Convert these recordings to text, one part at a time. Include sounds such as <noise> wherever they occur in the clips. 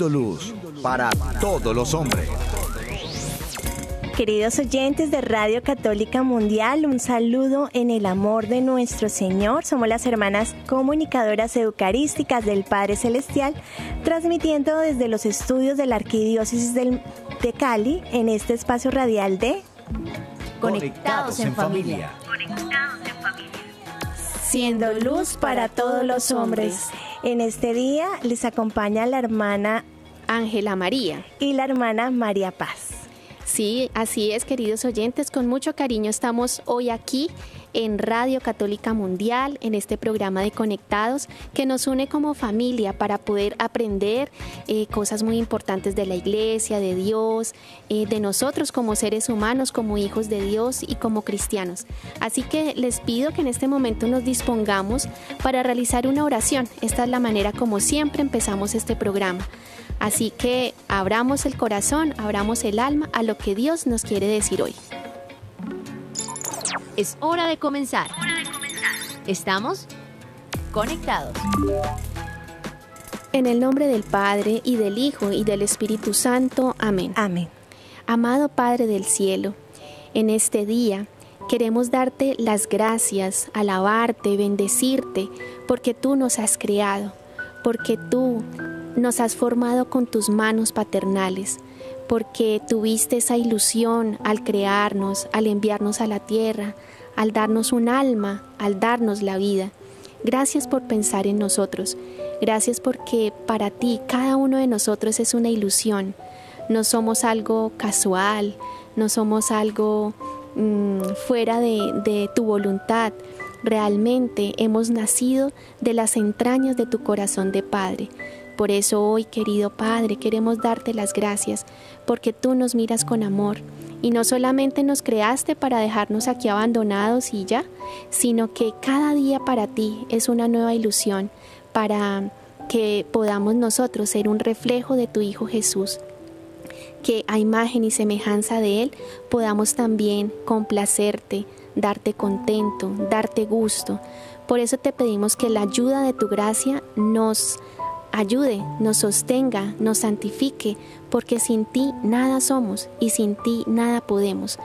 Siendo luz para todos los hombres. Queridos oyentes de Radio Católica Mundial, un saludo en el amor de nuestro Señor. Somos las hermanas comunicadoras eucarísticas del Padre Celestial, transmitiendo desde los estudios de la Arquidiócesis de Cali en este espacio radial de Conectados en familia. Siendo luz para todos los hombres. En este día les acompaña la hermana Ángela María y la hermana María Paz. Sí, así es, queridos oyentes, con mucho cariño estamos hoy aquí en Radio Católica Mundial, en este programa de Conectados, que nos une como familia para poder aprender eh, cosas muy importantes de la iglesia, de Dios, eh, de nosotros como seres humanos, como hijos de Dios y como cristianos. Así que les pido que en este momento nos dispongamos para realizar una oración. Esta es la manera como siempre empezamos este programa. Así que abramos el corazón, abramos el alma a lo que Dios nos quiere decir hoy. Es hora de comenzar. Estamos conectados. En el nombre del Padre y del Hijo y del Espíritu Santo. Amén. Amén. Amado Padre del cielo, en este día queremos darte las gracias, alabarte, bendecirte, porque tú nos has creado, porque tú nos has formado con tus manos paternales, porque tuviste esa ilusión al crearnos, al enviarnos a la tierra, al darnos un alma, al darnos la vida. Gracias por pensar en nosotros. Gracias porque para ti cada uno de nosotros es una ilusión. No somos algo casual, no somos algo mm, fuera de, de tu voluntad. Realmente hemos nacido de las entrañas de tu corazón de Padre. Por eso hoy, querido Padre, queremos darte las gracias, porque tú nos miras con amor y no solamente nos creaste para dejarnos aquí abandonados y ya, sino que cada día para ti es una nueva ilusión para que podamos nosotros ser un reflejo de tu Hijo Jesús que a imagen y semejanza de Él podamos también complacerte, darte contento, darte gusto. Por eso te pedimos que la ayuda de tu gracia nos ayude, nos sostenga, nos santifique, porque sin ti nada somos y sin ti nada podemos.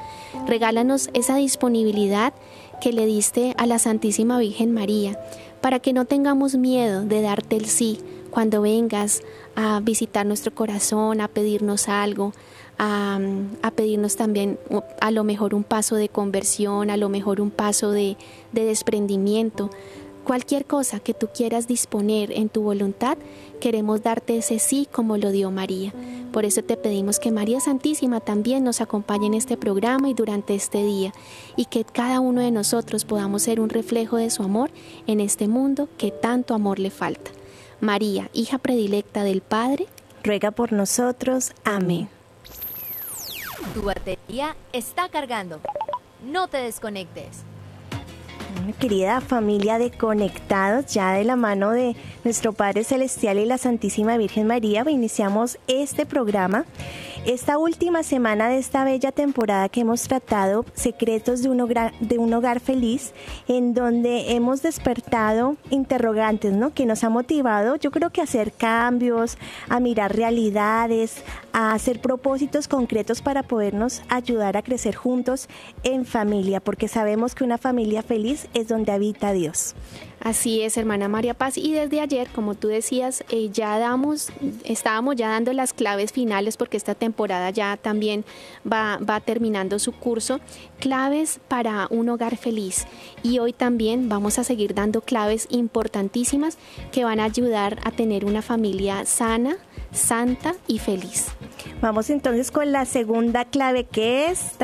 Regálanos esa disponibilidad que le diste a la Santísima Virgen María, para que no tengamos miedo de darte el sí cuando vengas a visitar nuestro corazón, a pedirnos algo, a, pedirnos también a lo mejor un paso de conversión, a lo mejor un paso de, de desprendimiento. Cualquier cosa que tú quieras disponer en tu voluntad, queremos darte ese sí como lo dio María. Por eso te pedimos que María Santísima también nos acompañe en este programa y durante este día, y que cada uno de nosotros podamos ser un reflejo de su amor en este mundo que tanto amor le falta. María, hija predilecta del Padre, ruega por nosotros. Amén. Tu batería está cargando. No te desconectes querida familia de Conectados, ya de la mano de nuestro Padre Celestial y la Santísima Virgen María, iniciamos este programa. Esta última semana de esta bella temporada que hemos tratado, Secretos de un, hogar, de un hogar feliz, en donde hemos despertado interrogantes, ¿no? Que nos ha motivado, yo creo que a hacer cambios, a mirar realidades, a hacer propósitos concretos para podernos ayudar a crecer juntos en familia, porque sabemos que una familia feliz es donde habita Dios. Así es, hermana María Paz. Y desde ayer, como tú decías, eh, ya damos, estábamos ya dando las claves finales porque esta temporada ya también va, va terminando su curso. Claves para un hogar feliz. Y hoy también vamos a seguir dando claves importantísimas que van a ayudar a tener una familia sana, santa y feliz. Vamos entonces con la segunda clave que es,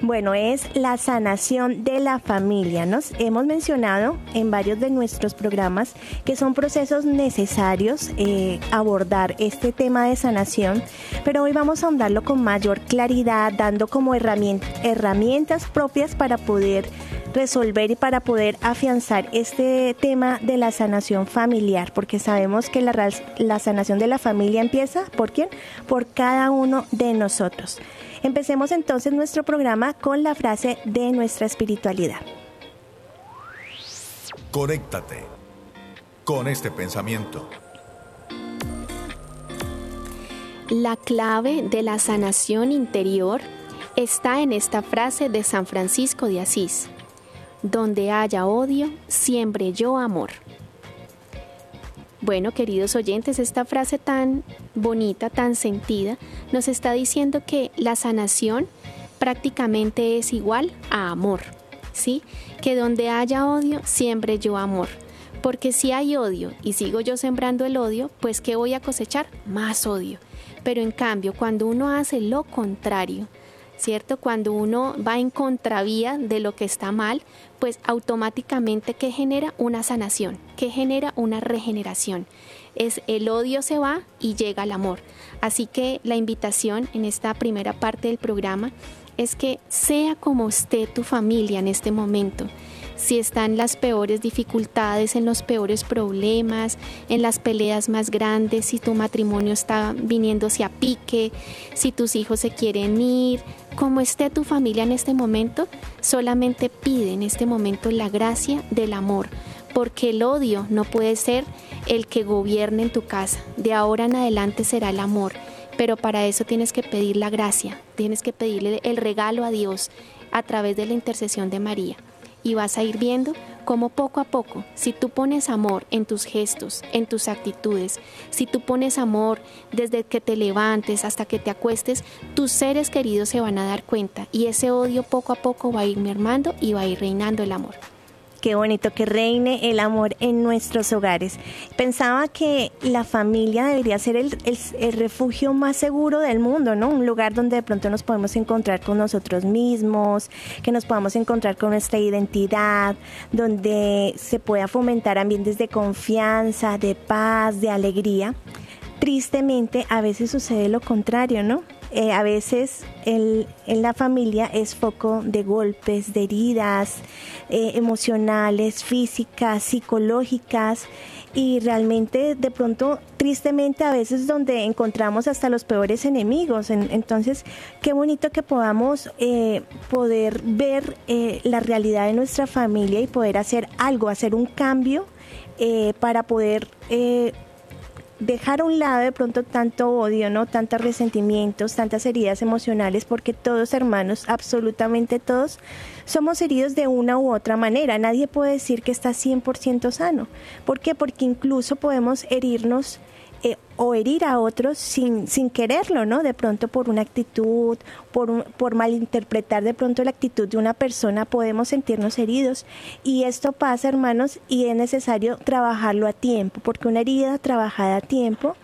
bueno, es la sanación de la familia. Nos hemos mencionado en varios de nuestros programas que son procesos necesarios eh, abordar este tema de sanación, pero hoy vamos a ahondarlo con mayor claridad, dando como herramientas propias para poder resolver y para poder afianzar este tema de la sanación familiar, porque sabemos que la, la sanación de la familia empieza por quién? Por cada uno de nosotros. Empecemos entonces nuestro programa con la frase de nuestra espiritualidad. Conéctate con este pensamiento. La clave de la sanación interior está en esta frase de San Francisco de Asís. Donde haya odio, siempre yo amor. Bueno, queridos oyentes, esta frase tan bonita, tan sentida, nos está diciendo que la sanación prácticamente es igual a amor, ¿sí? Que donde haya odio, siempre yo amor. Porque si hay odio y sigo yo sembrando el odio, pues ¿qué voy a cosechar? Más odio. Pero en cambio, cuando uno hace lo contrario, ¿cierto? Cuando uno va en contravía de lo que está mal, pues automáticamente que genera una sanación, que genera una regeneración. Es el odio se va y llega el amor. Así que la invitación en esta primera parte del programa es que sea como esté tu familia en este momento, si están las peores dificultades, en los peores problemas, en las peleas más grandes, si tu matrimonio está viniéndose a pique, si tus hijos se quieren ir, como esté tu familia en este momento, solamente pide en este momento la gracia del amor, porque el odio no puede ser el que gobierne en tu casa. De ahora en adelante será el amor, pero para eso tienes que pedir la gracia, tienes que pedirle el regalo a Dios a través de la intercesión de María y vas a ir viendo cómo poco a poco, si tú pones amor en tus gestos, en tus actitudes, si tú pones amor desde que te levantes hasta que te acuestes, tus seres queridos se van a dar cuenta y ese odio poco a poco va a ir mermando y va a ir reinando el amor. Qué bonito que reine el amor en nuestros hogares. Pensaba que la familia debería ser el, refugio más seguro del mundo, ¿no? Un lugar donde de pronto nos podemos encontrar con nosotros mismos, que nos podamos encontrar con nuestra identidad, donde se pueda fomentar ambientes de confianza, de paz, de alegría. Tristemente, a veces sucede lo contrario, ¿no? Eh, a veces en la familia es foco de golpes, de heridas eh, emocionales, físicas, psicológicas y realmente de pronto tristemente a veces donde encontramos hasta los peores enemigos. entonces, qué bonito que podamos eh, poder ver la realidad de nuestra familia y poder hacer algo, hacer un cambio para poder dejar a un lado de pronto tanto odio, ¿no? Tantos resentimientos, tantas heridas emocionales, porque todos hermanos, absolutamente todos, somos heridos de una u otra manera. Nadie puede decir que está 100% sano. ¿Por qué? Porque incluso podemos herirnos eh, o herir a otros sin, sin quererlo, ¿no? De pronto por una actitud, por, por malinterpretar de pronto la actitud de una persona, podemos sentirnos heridos. Y esto pasa, hermanos, y es necesario trabajarlo a tiempo, porque una herida trabajada a tiempo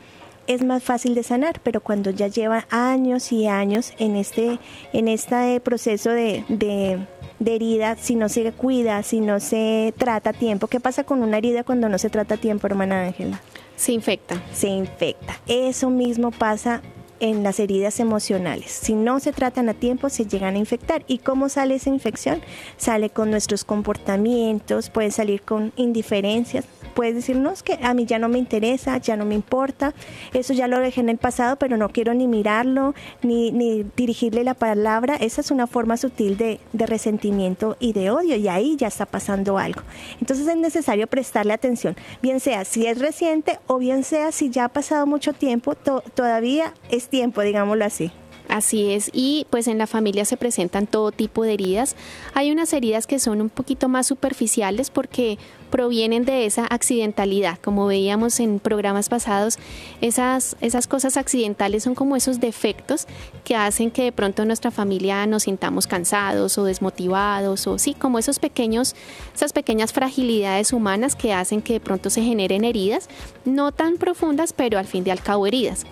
es más fácil de sanar, pero cuando ya lleva años y años en este, en este proceso de, de, de herida, si no se cuida, si no se trata a tiempo, ¿qué pasa con una herida cuando no se trata a tiempo, hermana Ángela? Se infecta. Se infecta. Eso mismo pasa en las heridas emocionales. Si no se tratan a tiempo, se llegan a infectar. ¿Y cómo sale esa infección? Sale con nuestros comportamientos, puede salir con indiferencias, puedes decirnos que a mí ya no me interesa, ya no me importa, eso ya lo dejé en el pasado, pero no quiero ni mirarlo, ni, ni dirigirle la palabra. Esa es una forma sutil de, de, resentimiento y de odio, y ahí ya está pasando algo. Entonces es necesario prestarle atención, bien sea si es reciente o bien sea si ya ha pasado mucho tiempo, todavía es tiempo, digámoslo así. Así es, y pues en la familia se presentan todo tipo de heridas. Hay unas heridas que son un poquito más superficiales porque provienen de esa accidentalidad. Como veíamos en programas pasados, esas, esas cosas accidentales son como esos defectos que hacen que de pronto nuestra familia nos sintamos cansados o desmotivados o sí, como esos pequeños, esas pequeñas fragilidades humanas que hacen que de pronto se generen heridas, no tan profundas, pero al fin de al cabo heridas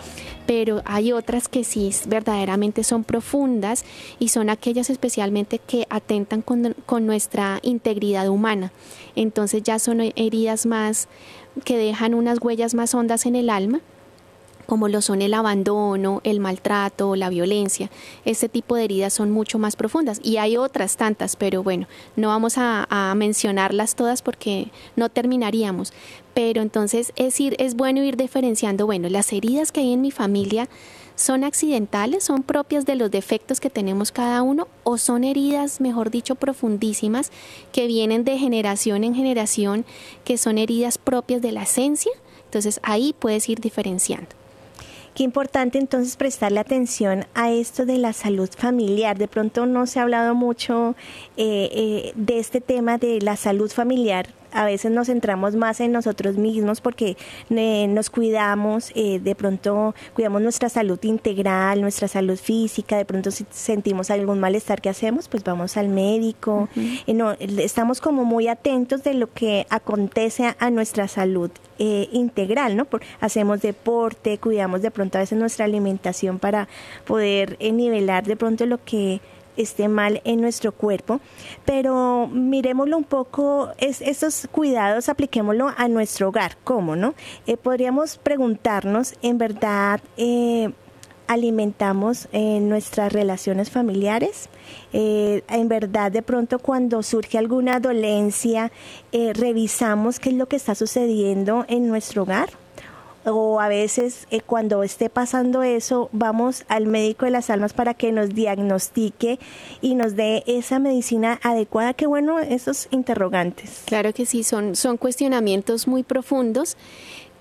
pero hay otras que sí verdaderamente son profundas y son aquellas especialmente que atentan con, con, nuestra integridad humana. Entonces ya son heridas más que dejan unas huellas más hondas en el alma como lo son el abandono, el maltrato, la violencia. Este tipo de heridas son mucho más profundas y hay otras tantas, pero bueno, no vamos a, mencionarlas todas porque no terminaríamos. Pero entonces es, ir, es bueno ir diferenciando, bueno, las heridas que hay en mi familia son accidentales, son propias de los defectos que tenemos cada uno o son heridas, mejor dicho, profundísimas que vienen de generación en generación, que son heridas propias de la esencia. Entonces ahí puedes ir diferenciando. Qué importante entonces prestarle atención a esto de la salud familiar. De pronto no se ha hablado mucho eh, eh, de este tema de la salud familiar a veces nos centramos más en nosotros mismos porque eh, nos cuidamos, eh, de pronto cuidamos nuestra salud integral, nuestra salud física, de pronto si sentimos algún malestar que hacemos, pues vamos al médico. Eh, no, estamos como muy atentos de lo que acontece a, nuestra salud integral, ¿no? Por, hacemos deporte, cuidamos de pronto a veces nuestra alimentación para poder nivelar de pronto lo que esté mal en nuestro cuerpo, pero miremoslo un poco, es, estos cuidados apliquémoslo a nuestro hogar, ¿cómo no? Eh, podríamos preguntarnos, en verdad, eh, alimentamos eh, nuestras relaciones familiares. en verdad, de pronto cuando surge alguna dolencia, revisamos qué es lo que está sucediendo en nuestro hogar o a veces eh, cuando esté pasando eso, vamos al médico de las almas para que nos diagnostique y nos dé esa medicina adecuada. Qué bueno esos interrogantes. Claro que sí, son, son cuestionamientos muy profundos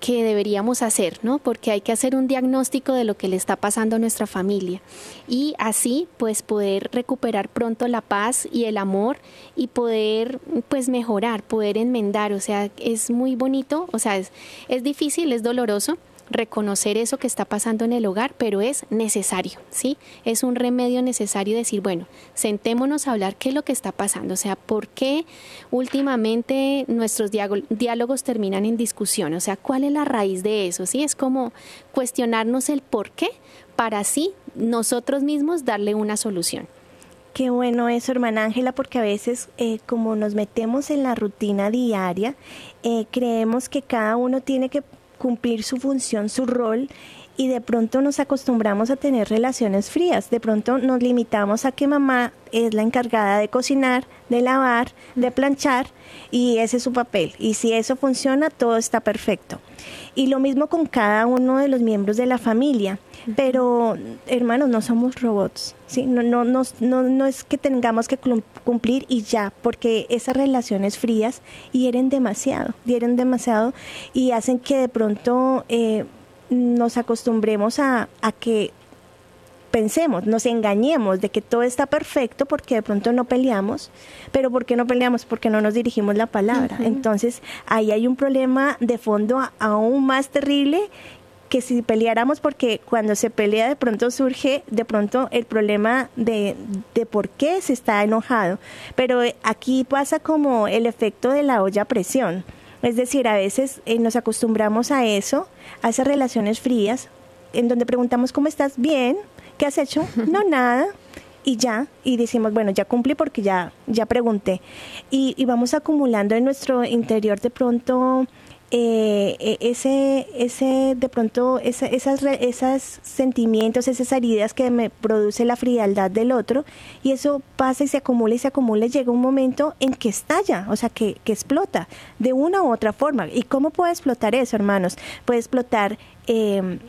que deberíamos hacer, ¿no? Porque hay que hacer un diagnóstico de lo que le está pasando a nuestra familia y así pues poder recuperar pronto la paz y el amor y poder pues mejorar, poder enmendar, o sea, es muy bonito, o sea, es, es difícil, es doloroso, reconocer eso que está pasando en el hogar, pero es necesario, ¿sí? Es un remedio necesario decir, bueno, sentémonos a hablar qué es lo que está pasando, o sea, por qué últimamente nuestros diálogos terminan en discusión, o sea, cuál es la raíz de eso, ¿sí? Es como cuestionarnos el por qué para así nosotros mismos darle una solución. Qué bueno eso, hermana Ángela, porque a veces eh, como nos metemos en la rutina diaria, eh, creemos que cada uno tiene que cumplir su función, su rol y de pronto nos acostumbramos a tener relaciones frías. De pronto nos limitamos a que mamá es la encargada de cocinar, de lavar, de planchar y ese es su papel. Y si eso funciona, todo está perfecto. Y lo mismo con cada uno de los miembros de la familia. Pero, hermanos, no somos robots. ¿sí? No, no, no, no, no es que tengamos que cumplir y ya, porque esas relaciones frías hieren demasiado, hieren demasiado y hacen que de pronto eh, nos acostumbremos a, a que pensemos, nos engañemos de que todo está perfecto porque de pronto no peleamos, pero ¿por qué no peleamos? Porque no nos dirigimos la palabra. Entonces ahí hay un problema de fondo aún más terrible que si peleáramos porque cuando se pelea de pronto surge de pronto el problema de, de por qué se está enojado. Pero aquí pasa como el efecto de la olla a presión. Es decir, a veces eh, nos acostumbramos a eso, a esas relaciones frías, en donde preguntamos cómo estás, bien, ¿qué has hecho? <laughs> No, nada. Y ya, y decimos, bueno, ya cumplí porque ya, ya pregunté. Y, y vamos acumulando en nuestro interior de pronto eh, e, ese, ese, de pronto, esa, esas, esos sentimientos, esas heridas que me produce la frialdad del otro, y eso pasa y se acumula y se acumula, y llega un momento en que estalla, o sea, que, que explota de una u otra forma. ¿Y cómo puede explotar eso, hermanos? Puede explotar eh,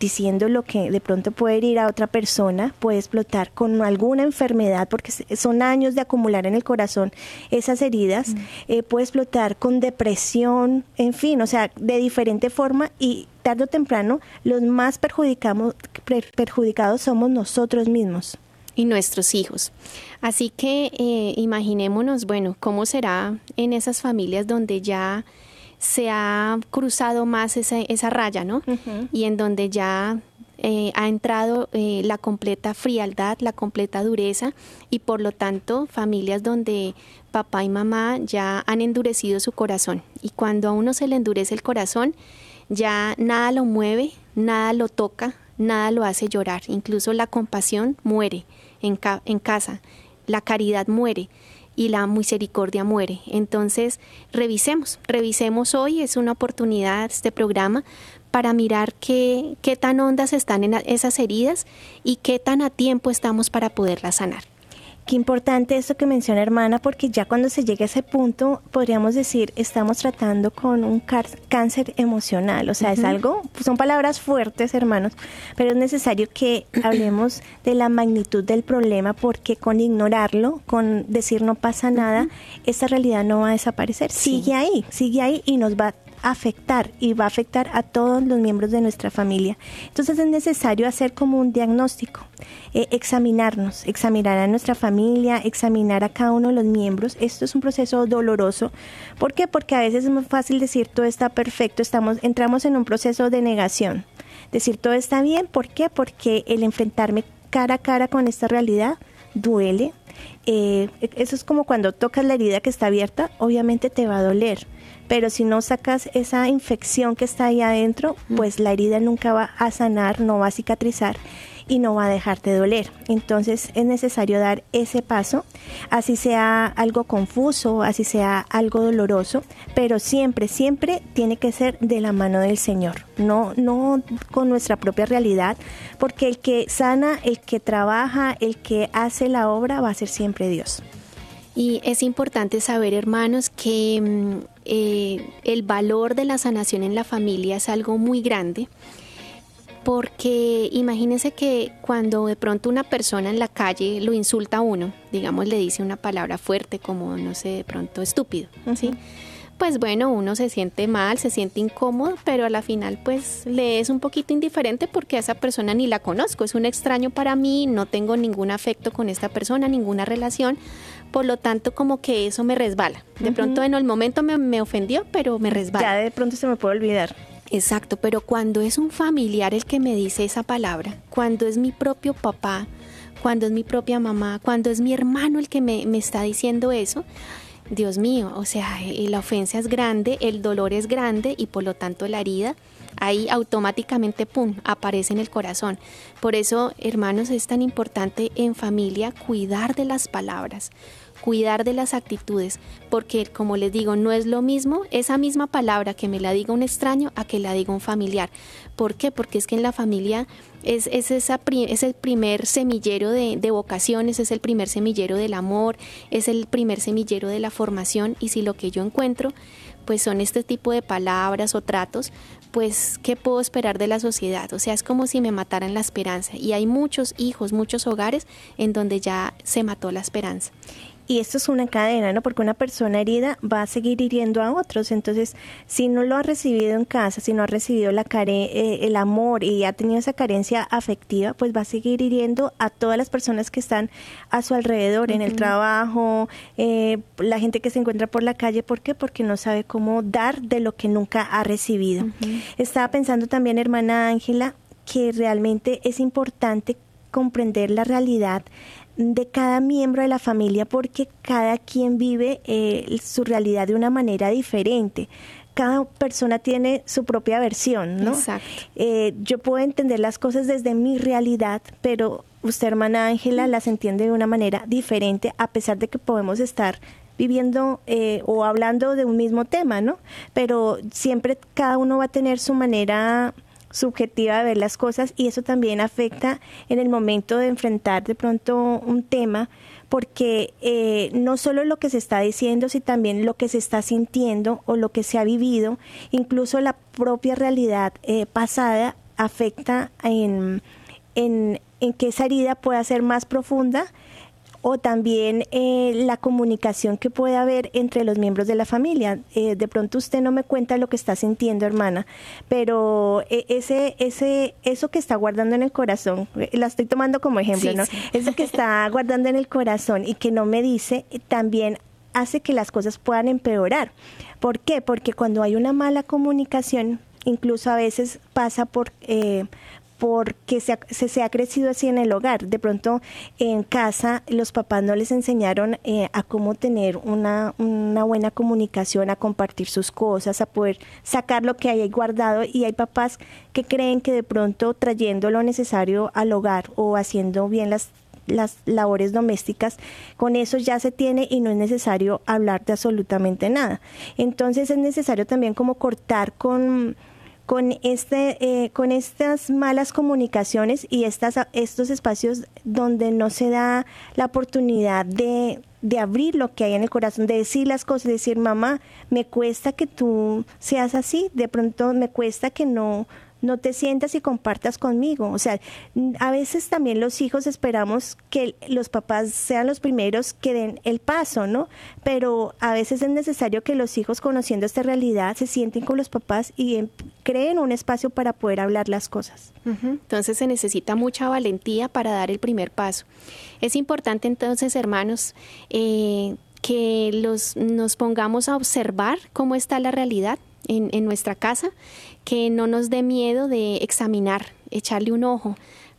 diciendo lo que de pronto puede ir a otra persona, puede explotar con alguna enfermedad, porque son años de acumular en el corazón esas heridas, mm. eh, puede explotar con depresión, en fin, o sea, de diferente forma y tarde o temprano los más perjudicados somos nosotros mismos. Y nuestros hijos. Así que eh, imaginémonos, bueno, cómo será en esas familias donde ya se ha cruzado más esa, esa raya, ¿no? Y en donde ya eh, ha entrado eh, la completa frialdad, la completa dureza y por lo tanto familias donde papá y mamá ya han endurecido su corazón. Y cuando a uno se le endurece el corazón ya nada lo mueve, nada lo toca, nada lo hace llorar, incluso la compasión muere en, en casa, la caridad muere y la misericordia muere. Entonces, revisemos, revisemos hoy, es una oportunidad este programa para mirar qué, qué tan hondas están en esas heridas y qué tan a tiempo estamos para poderlas sanar. Qué importante esto que menciona hermana, porque ya cuando se llega a ese punto, podríamos decir, estamos tratando con un cáncer emocional. O sea, es algo, son palabras fuertes, hermanos, pero es necesario que <clears throat> hablemos de la magnitud del problema, porque con ignorarlo, con decir no pasa nada, esa realidad no va a desaparecer. Sigue ahí, sigue ahí y nos va afectar y va a afectar a todos los miembros de nuestra familia. Entonces es necesario hacer como un diagnóstico, eh, examinarnos, examinar a nuestra familia, examinar a cada uno de los miembros. Esto es un proceso doloroso. ¿Por qué? Porque a veces es muy fácil decir todo está perfecto, estamos, entramos en un proceso de negación. Decir todo está bien, ¿por qué? Porque el enfrentarme cara a cara con esta realidad duele, eh, eso es como cuando tocas la herida que está abierta, obviamente te va a doler, pero si no sacas esa infección que está ahí adentro, pues la herida nunca va a sanar, no va a cicatrizar y no va a dejarte doler. Entonces es necesario dar ese paso, así sea algo confuso, así sea algo doloroso, pero siempre, siempre tiene que ser de la mano del Señor, no, no con nuestra propia realidad, porque el que sana, el que trabaja, el que hace la obra va a ser siempre Dios. Y es importante saber, hermanos, que mm, eh, el valor de la sanación en la familia es algo muy grande porque imagínense que cuando de pronto una persona en la calle lo insulta a uno, digamos le dice una palabra fuerte como no sé, de pronto estúpido, ¿sí? Pues bueno, uno se siente mal, se siente incómodo, pero a la final pues le es un poquito indiferente porque a esa persona ni la conozco, es un extraño para mí, no tengo ningún afecto con esta persona, ninguna relación, por lo tanto como que eso me resbala. De pronto en el momento me, me ofendió, pero me resbala. Ya de pronto se me puede olvidar. Exacto, pero cuando es un familiar el que me dice esa palabra, cuando es mi propio papá, cuando es mi propia mamá, cuando es mi hermano el que me, me está diciendo eso, Dios mío, o sea, eh, la ofensa es grande, el dolor es grande y por lo tanto la herida ahí automáticamente, ¡pum!, aparece en el corazón. Por eso, hermanos, es tan importante en familia cuidar de las palabras cuidar de las actitudes, porque como les digo, no es lo mismo esa misma palabra que me la diga un extraño a que la diga un familiar. ¿Por qué? Porque es que en la familia es, es, esa, es el primer semillero de, de, vocaciones, es el primer semillero del amor, es el primer semillero de la formación y si lo que yo encuentro pues son este tipo de palabras o tratos, pues ¿qué puedo esperar de la sociedad? O sea, es como si me mataran la esperanza y hay muchos hijos, muchos hogares en donde ya se mató la esperanza. Y esto es una cadena, ¿no? Porque una persona herida va a seguir hiriendo a otros. Entonces, si no lo ha recibido en casa, si no ha recibido la care eh, el amor y ha tenido esa carencia afectiva, pues va a seguir hiriendo a todas las personas que están a su alrededor, en el trabajo, eh, la gente que se encuentra por la calle. ¿Por qué? Porque no sabe cómo dar de lo que nunca ha recibido. Estaba pensando también, hermana Ángela, que realmente es importante comprender la realidad de cada miembro de la familia porque cada quien vive eh, su realidad de una manera diferente. Cada persona tiene su propia versión, ¿no? Exacto. Eh, yo puedo entender las cosas desde mi realidad, pero usted, hermana Ángela, las entiende de una manera diferente, a pesar de que podemos estar viviendo eh, o hablando de un mismo tema, ¿no? Pero siempre cada uno va a tener su manera subjetiva de ver las cosas y eso también afecta en el momento de enfrentar de pronto un tema porque eh, no solo lo que se está diciendo, sino también lo que se está sintiendo o lo que se ha vivido, incluso la propia realidad eh, pasada afecta en, en, en que esa herida pueda ser más profunda o también eh, la comunicación que puede haber entre los miembros de la familia. Eh, de pronto usted no me cuenta lo que está sintiendo, hermana, pero eh, ese, ese, eso que está guardando en el corazón, la estoy tomando como ejemplo, ¿no? Eso que está <laughs> guardando en el corazón y que no me dice, también hace que las cosas puedan empeorar. ¿Por qué? Porque cuando hay una mala comunicación, incluso a veces pasa por, porque se, se, ha crecido así en el hogar. De pronto en casa los papás no les enseñaron eh, a cómo tener una, una buena comunicación, a compartir sus cosas, a poder sacar lo que hay guardado y hay papás que creen que de pronto trayendo lo necesario al hogar o haciendo bien las las labores domésticas, con eso ya se tiene y no es necesario hablar de absolutamente nada. Entonces es necesario también como cortar con con este eh, con estas malas comunicaciones y estas estos espacios donde no se da la oportunidad de de abrir lo que hay en el corazón, de decir las cosas, de decir, mamá, me cuesta que tú seas así, de pronto me cuesta que no, no te sientas y compartas conmigo. O sea, a veces también los hijos esperamos que los papás sean los primeros que den el paso, ¿no? Pero a veces es necesario que los hijos, conociendo esta realidad, se sienten con los papás y em, creen un espacio para poder hablar las cosas. Entonces se necesita mucha valentía para dar el primer paso. Es importante entonces, hermanos, eh, que los, nos pongamos a observar cómo está la realidad en, en nuestra casa, que no nos dé miedo de examinar, echarle un ojo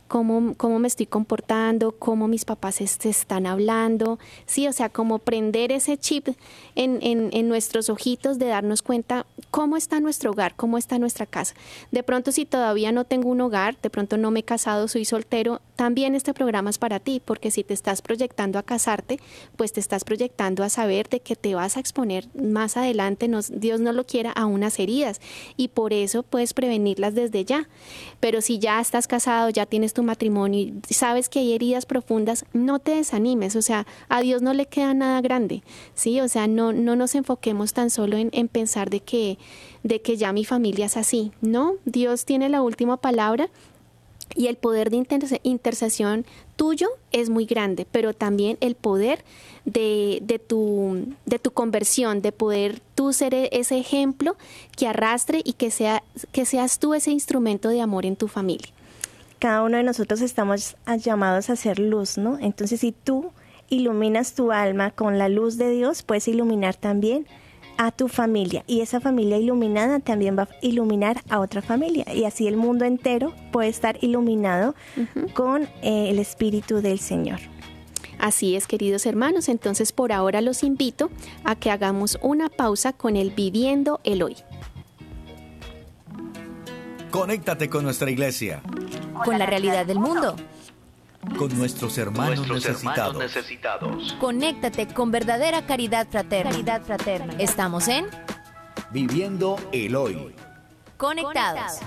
cómo, cómo me estoy comportando, cómo mis papás se están hablando, sí, o sea, como prender ese chip en, en, en, nuestros ojitos de darnos cuenta cómo está nuestro hogar, cómo está nuestra casa. De pronto, si todavía no tengo un hogar, de pronto no me he casado, soy soltero, también este programa es para ti, porque si te estás proyectando a casarte, pues te estás proyectando a saber de que te vas a exponer más adelante, Dios no lo quiera, a unas heridas, y por eso puedes prevenirlas desde ya. Pero si ya estás casado, ya tienes tu matrimonio y sabes que hay heridas profundas, no te desanimes, o sea, a Dios no le queda nada grande, ¿sí? O sea, no, no nos enfoquemos tan solo en, en pensar de que, de que ya mi familia es así, no, Dios tiene la última palabra y el poder de intercesión tuyo es muy grande, pero también el poder de, de, tu, de tu conversión, de poder tú ser e, ese ejemplo que arrastre y que, sea, que seas tú ese instrumento de amor en tu familia cada uno de nosotros estamos llamados a hacer luz, ¿no? Entonces, si tú iluminas tu alma con la luz de Dios, puedes iluminar también a tu familia y esa familia iluminada también va a iluminar a otra familia y así el mundo entero puede estar iluminado con eh, el Espíritu del Señor. Así es, queridos hermanos, entonces por ahora los invito a que hagamos una pausa con el Viviendo el Hoy. Conéctate con nuestra iglesia. Con la realidad del mundo. Con nuestros hermanos, necesitados. Conéctate con verdadera caridad fraterna. Caridad fraterna. Estamos en Viviendo el Hoy. Conectados.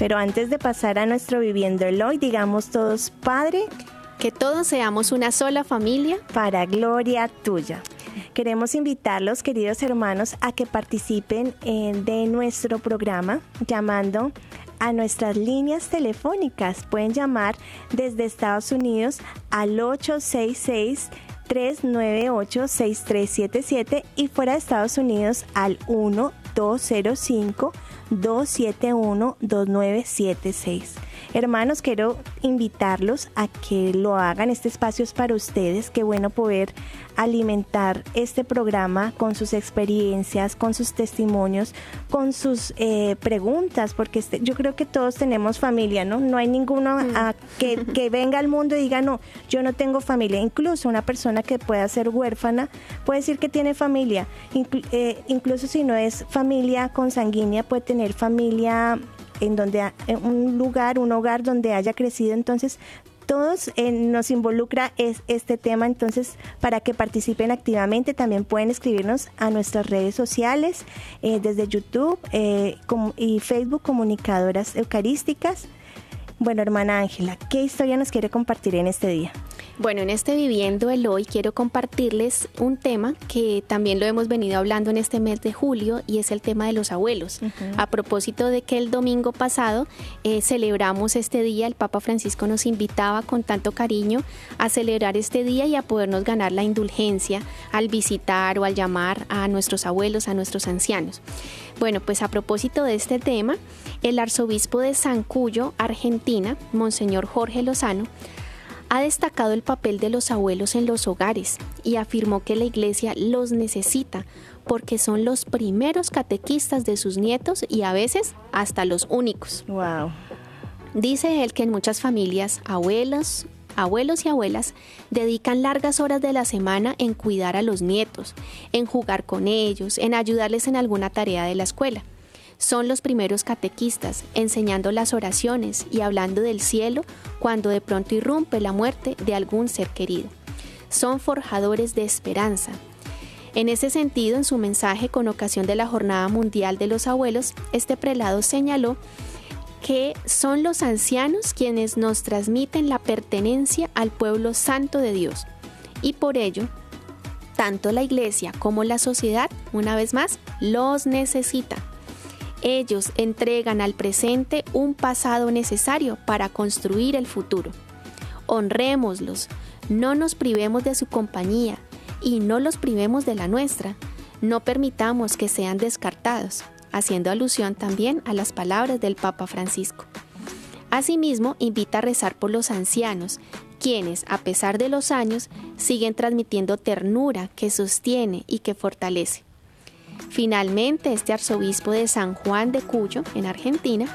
Pero antes de pasar a nuestro Viviendo el Hoy, digamos todos, Padre, que todos seamos una sola familia para gloria tuya. Queremos invitarlos, queridos hermanos, a que participen de nuestro programa llamando a nuestras líneas telefónicas. Pueden llamar desde Estados Unidos al 866 398 6377 y fuera de Estados Unidos al 1 205 271 2976. Hermanos, quiero invitarlos a que lo hagan. Este espacio es para ustedes. Qué bueno poder alimentar este programa con sus experiencias, con sus testimonios, con sus eh, preguntas, porque este, yo creo que todos tenemos familia, ¿no? No hay ninguno mm. <laughs> que, venga al mundo y diga, no, yo no tengo familia. Incluso una persona que pueda ser huérfana puede decir que tiene familia. Eh, incluso si no es familia consanguínea, puede tener familia en donde un lugar, un hogar donde haya crecido. Entonces, todos eh, nos involucra es, este tema, entonces para que participen activamente también pueden escribirnos a nuestras redes sociales, eh, desde YouTube eh, y Facebook Comunicadoras Eucarísticas. Bueno, hermana Ángela, ¿qué historia nos quiere compartir en este día? Bueno, en este Viviendo el Hoy quiero compartirles un tema que también lo hemos venido hablando en este mes de julio y es el tema de los abuelos. A propósito de que el domingo pasado eh, celebramos este día, el Papa Francisco nos invitaba con tanto cariño a celebrar este día y a podernos ganar la indulgencia al visitar o al llamar a nuestros abuelos, a nuestros ancianos. Bueno, pues a propósito de este tema, el arzobispo de San Cuyo, Argentina, Monseñor Jorge Lozano, ha destacado el papel de los abuelos en los hogares y afirmó que la iglesia los necesita porque son los primeros catequistas de sus nietos y a veces hasta los únicos. Wow. Dice él que en muchas familias, abuelos, abuelos y abuelas dedican largas horas de la semana en cuidar a los nietos, en jugar con ellos, en ayudarles en alguna tarea de la escuela. Son los primeros catequistas, enseñando las oraciones y hablando del cielo cuando de pronto irrumpe la muerte de algún ser querido. Son forjadores de esperanza. En ese sentido, en su mensaje con ocasión de la Jornada Mundial de los Abuelos, este prelado señaló que son los ancianos quienes nos transmiten la pertenencia al pueblo santo de Dios. Y por ello, tanto la iglesia como la sociedad, una vez más, los necesita. Ellos entregan al presente un pasado necesario para construir el futuro. Honrémoslos, no nos privemos de su compañía y no los privemos de la nuestra. No permitamos que sean descartados haciendo alusión también a las palabras del Papa Francisco. Asimismo, invita a rezar por los ancianos, quienes, a pesar de los años, siguen transmitiendo ternura que sostiene y que fortalece. Finalmente, este arzobispo de San Juan de Cuyo, en Argentina,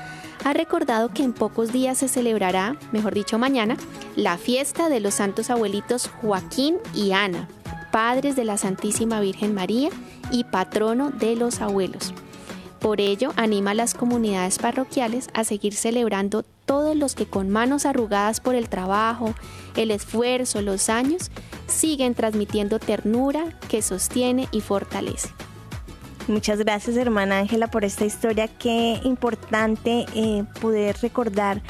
ha recordado que en pocos días se celebrará, mejor dicho mañana, la fiesta de los santos abuelitos Joaquín y Ana, padres de la Santísima Virgen María y patrono de los abuelos. Por ello, anima a las comunidades parroquiales a seguir celebrando todos los que con manos arrugadas por el trabajo, el esfuerzo, los años, siguen transmitiendo ternura que sostiene y fortalece. Muchas gracias hermana Ángela por esta historia. Qué importante eh, poder recordar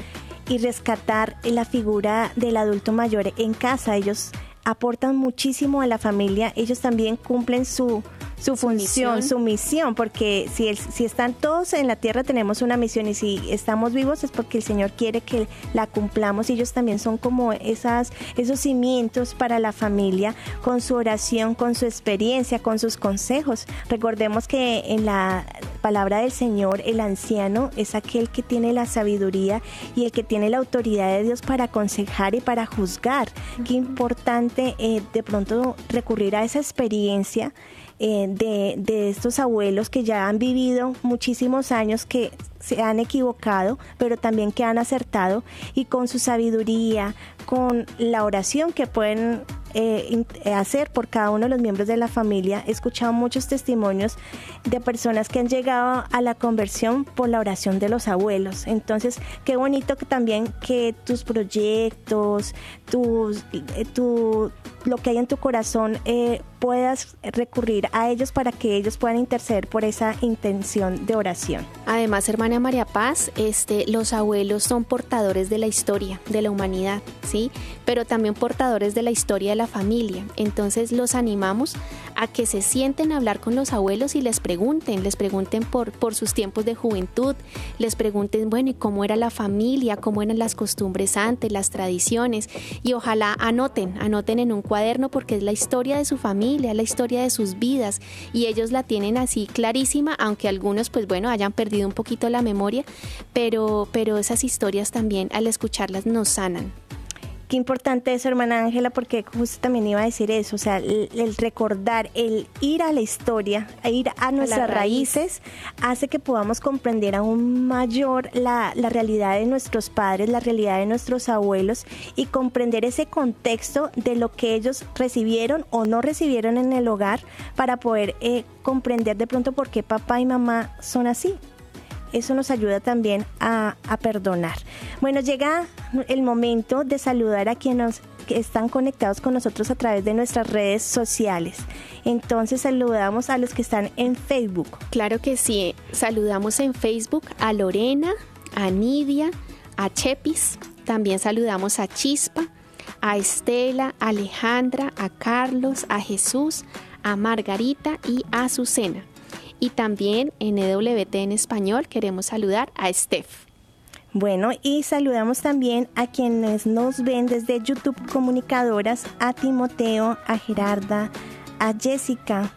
y rescatar la figura del adulto mayor en casa. Ellos aportan muchísimo a la familia. Ellos también cumplen su, su función, su misión, porque si, si están todos en la tierra tenemos una misión y si estamos vivos es porque el Señor quiere que la cumplamos y ellos también son como esas, esos cimientos para la familia con su oración, con su experiencia, con sus consejos. Recordemos que en la palabra del Señor el anciano es aquel que tiene la sabiduría y el que tiene la autoridad de Dios para aconsejar y para juzgar. Qué importante eh, de pronto recurrir a esa experiencia eh, de, de estos abuelos que ya han vivido muchísimos años, que se han equivocado, pero también que han acertado y con su sabiduría, con la oración que pueden eh, eh, hacer por cada uno de los miembros de la familia. He escuchado muchos testimonios de personas que han llegado a la conversión por la oración de los abuelos. Entonces, qué bonito que también que tus proyectos, tus, eh, lo que hay en tu corazón, puedas recurrir a ellos para que ellos puedan interceder por esa intención de oración. Además, hermana María Paz, este, los abuelos son portadores de la historia, de la humanidad, ¿sí? Pero también portadores de la historia de la familia. Entonces los animamos a que se sienten a hablar con los abuelos y les pregunten, les pregunten por, por sus tiempos de juventud, les pregunten, bueno, ¿y cómo era la familia? ¿Cómo eran las costumbres antes, las tradiciones? Y ojalá anoten, anoten en un cuaderno porque es la historia de su familia, la historia de sus vidas y ellos la tienen así clarísima, aunque algunos pues bueno hayan perdido un poquito la memoria, pero, pero esas historias también al escucharlas nos sanan. Qué importante eso, hermana Ángela, porque justo también iba a decir eso, o sea, el, recordar, el ir a la historia, ir a nuestras raíces, hace que podamos comprender aún mayor la, la realidad de nuestros padres, la realidad de nuestros abuelos y comprender ese contexto de lo que ellos recibieron o no recibieron en el hogar para poder eh, comprender de pronto por qué papá y mamá son así eso nos ayuda también a, perdonar. Bueno, llega el momento de saludar a quienes están conectados con nosotros a través de nuestras redes sociales. Entonces saludamos a los que están en Facebook. Claro que sí, saludamos en Facebook a Lorena, a Nidia, a Chepis, también saludamos a Chispa, a Estela, a Alejandra, a Carlos, a Jesús, a Margarita y a Azucena. Y también en EWT en español queremos saludar a Steph. Bueno, y saludamos también a quienes nos ven desde YouTube Comunicadoras, a Timoteo, a Gerarda, a Jessica,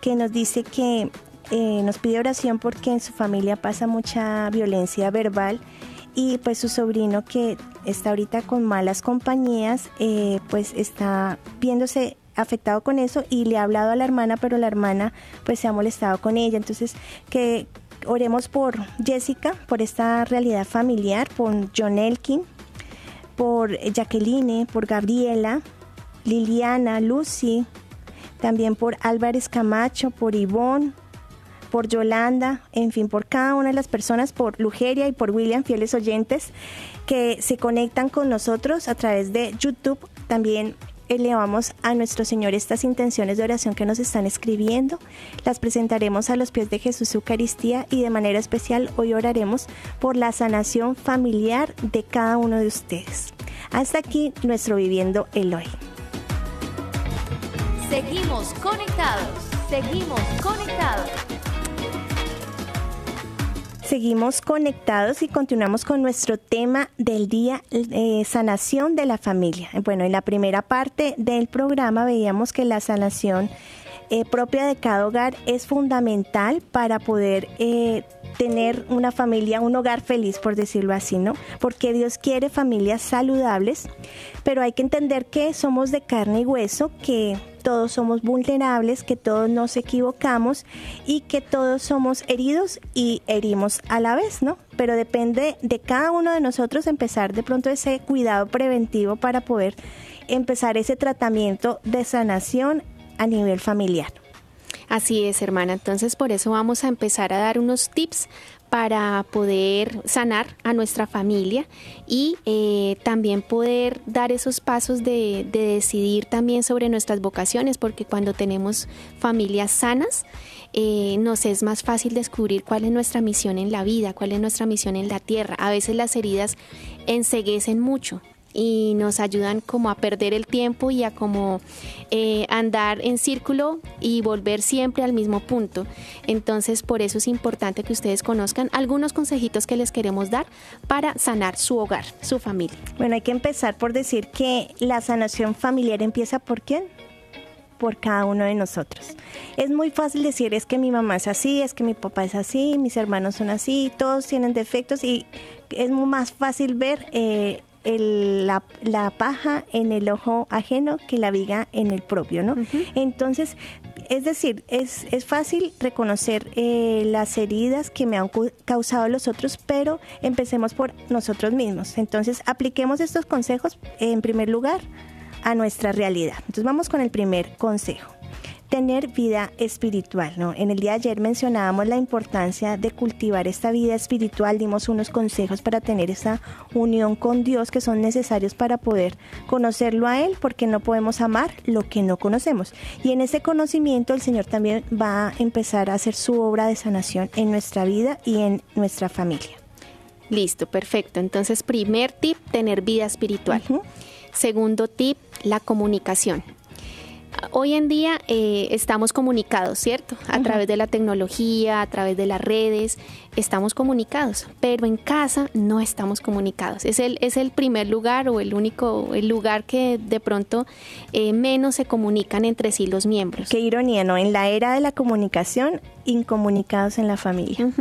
que nos dice que eh, nos pide oración porque en su familia pasa mucha violencia verbal y pues su sobrino que está ahorita con malas compañías, eh, pues está viéndose afectado con eso y le ha hablado a la hermana, pero la hermana pues se ha molestado con ella. Entonces, que oremos por Jessica, por esta realidad familiar, por John Elkin, por Jacqueline, por Gabriela, Liliana, Lucy, también por Álvarez Camacho, por Ivonne, por Yolanda, en fin, por cada una de las personas, por Lugeria y por William, fieles oyentes, que se conectan con nosotros a través de YouTube. También elevamos a nuestro Señor estas intenciones de oración que nos están escribiendo. Las presentaremos a los pies de Jesús Eucaristía y de manera especial hoy oraremos por la sanación familiar de cada uno de ustedes. Hasta aquí nuestro Viviendo el Hoy. Seguimos conectados, seguimos conectados. Seguimos conectados y continuamos con nuestro tema del día, eh, sanación de la familia. Bueno, en la primera parte del programa veíamos que la sanación eh, propia de cada hogar es fundamental para poder eh, tener una familia, un hogar feliz, por decirlo así, ¿no? Porque Dios quiere familias saludables, pero hay que entender que somos de carne y hueso, que todos somos vulnerables, que todos nos equivocamos y que todos somos heridos y herimos a la vez, ¿no? Pero depende de cada uno de nosotros empezar de pronto ese cuidado preventivo para poder empezar ese tratamiento de sanación a nivel familiar. Así es, hermana. Entonces, por eso vamos a empezar a dar unos tips para poder sanar a nuestra familia y eh, también poder dar esos pasos de, decidir también sobre nuestras vocaciones, porque cuando tenemos familias sanas, eh, nos es más fácil descubrir cuál es nuestra misión en la vida, cuál es nuestra misión en la tierra. A veces las heridas enseguecen mucho, y nos ayudan como a perder el tiempo y a como eh, andar en círculo y volver siempre al mismo punto. Entonces por eso es importante que ustedes conozcan algunos consejitos que les queremos dar para sanar su hogar, su familia. Bueno, hay que empezar por decir que la sanación familiar empieza por quién? por cada uno de nosotros. Es muy fácil decir es que mi mamá es así, es que mi papá es así, mis hermanos son así, todos tienen defectos y es más fácil ver eh, la, paja en el ojo ajeno que la viga en el propio, ¿no? Entonces, es decir, es, es fácil reconocer eh, las heridas que me han causado los otros, pero empecemos por nosotros mismos. Entonces, apliquemos estos consejos en primer lugar a nuestra realidad. Entonces, vamos con el primer consejo tener vida espiritual. ¿no? En el día de ayer mencionábamos la importancia de cultivar esta vida espiritual, dimos unos consejos para tener esa unión con Dios que son necesarios para poder conocerlo a Él, porque no podemos amar lo que no conocemos. Y en ese conocimiento el Señor también va a empezar a hacer su obra de sanación en nuestra vida y en nuestra familia. Listo, perfecto. Entonces, primer tip, tener vida espiritual. Segundo tip, la comunicación hoy en día eh, estamos comunicados, ¿cierto? A través de la tecnología, a través de las redes, estamos comunicados, pero en casa no estamos comunicados. Es el, es el primer lugar o el único el lugar que de pronto eh, menos se comunican entre sí los miembros. Qué ironía, ¿no? En la era de la comunicación, incomunicados en la familia.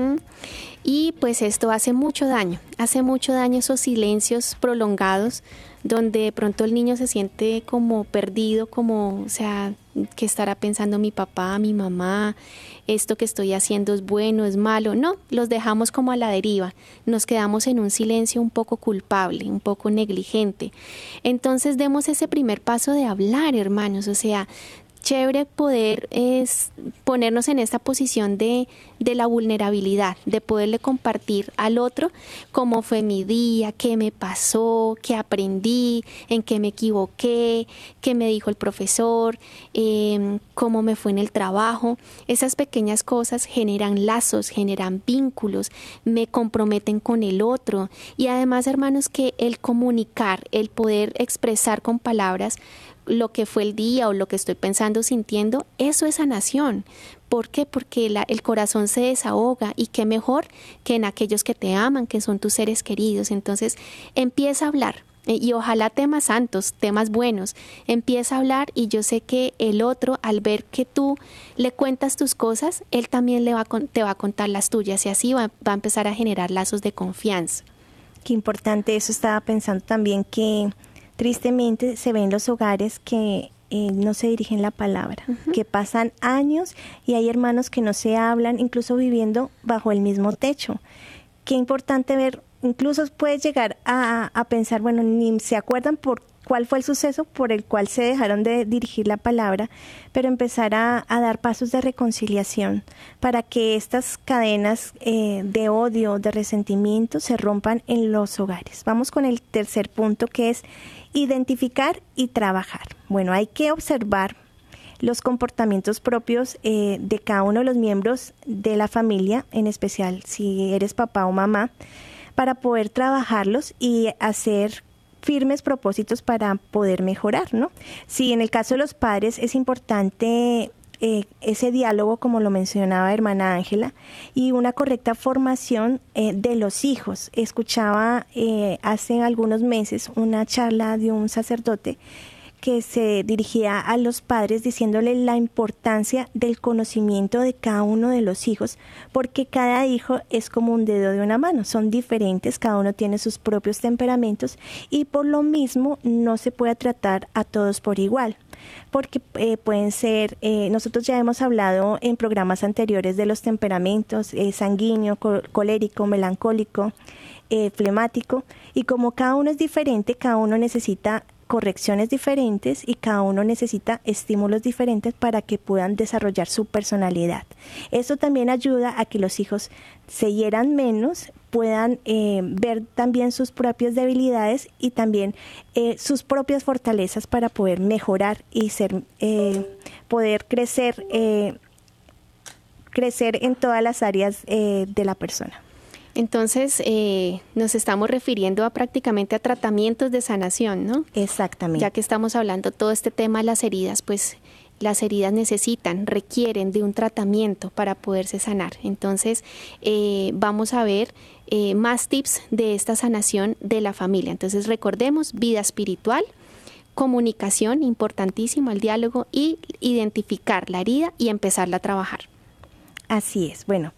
Y pues esto hace mucho daño, hace mucho daño esos silencios prolongados donde de pronto el niño se siente como perdido, como, o sea, que estará pensando mi papá, mi mamá, esto que estoy haciendo es bueno, es malo. No, los dejamos como a la deriva, nos quedamos en un silencio un poco culpable, un poco negligente. Entonces demos ese primer paso de hablar, hermanos, o sea, chévere poder es ponernos en esta posición de, de, la vulnerabilidad, de poderle compartir al otro cómo fue mi día, qué me pasó, qué aprendí, en qué me equivoqué, qué me dijo el profesor, em, cómo me fue en el trabajo. Esas pequeñas cosas generan lazos, generan vínculos, me comprometen con el otro y además hermanos que el comunicar, el poder expresar con palabras, lo que fue el día o lo que estoy pensando, sintiendo, eso es sanación. ¿Por qué? Porque el corazón se desahoga y qué mejor que en aquellos que te aman, que son tus seres queridos. Entonces empieza a hablar eh, y ojalá temas santos, temas buenos. Empieza a hablar y yo sé que el otro, al ver que tú le cuentas tus cosas, él también le va te va a contar las tuyas y así va, va a empezar a generar lazos de confianza. Qué importante eso. Estaba pensando también que tristemente se ven los hogares que eh, no se dirigen la palabra, que pasan años y hay hermanos que no se hablan, incluso viviendo bajo el mismo techo. Qué importante ver, incluso puedes llegar a, a pensar, bueno, ni se acuerdan por cuál fue el suceso por el cual se dejaron de dirigir la palabra, pero empezar a, dar pasos de reconciliación para que estas cadenas eh, de odio, de resentimiento se rompan en los hogares. Vamos con el tercer punto que es identificar y trabajar. Bueno, hay que observar los comportamientos propios eh, de cada uno de los miembros de la familia, en especial si eres papá o mamá, para poder trabajarlos y hacer firmes propósitos para poder mejorar, ¿no? Si en el caso de los padres es importante eh, ese diálogo, como lo mencionaba hermana Ángela, y una correcta formación eh, de los hijos. Escuchaba eh, hace algunos meses una charla de un sacerdote que se dirigía a los padres diciéndole la importancia del conocimiento de cada uno de los hijos, porque cada hijo es como un dedo de una mano, son diferentes, cada uno tiene sus propios temperamentos y por lo mismo no se puede tratar a todos por igual porque eh, pueden ser, eh, nosotros ya hemos hablado en programas anteriores de los temperamentos, eh, sanguíneo, colérico, melancólico, flemático, y como cada uno es diferente, cada uno necesita correcciones diferentes y cada uno necesita estímulos diferentes para que puedan desarrollar su personalidad. Eso también ayuda a que los hijos se hieran menos, puedan eh, ver también sus propias debilidades y también eh, sus propias fortalezas para poder mejorar y ser, eh, poder crecer, crecer en todas las áreas de la persona. Entonces, eh, nos estamos refiriendo a prácticamente a tratamientos de sanación, ¿no? Exactamente. Ya que estamos hablando todo este tema de las heridas, pues las heridas necesitan, requieren de un tratamiento para poderse sanar. Entonces, eh, vamos a ver eh, más tips de esta sanación de la familia. Entonces, recordemos vida espiritual, comunicación, importantísimo, el diálogo y identificar la herida y empezarla a trabajar. Así es. Bueno.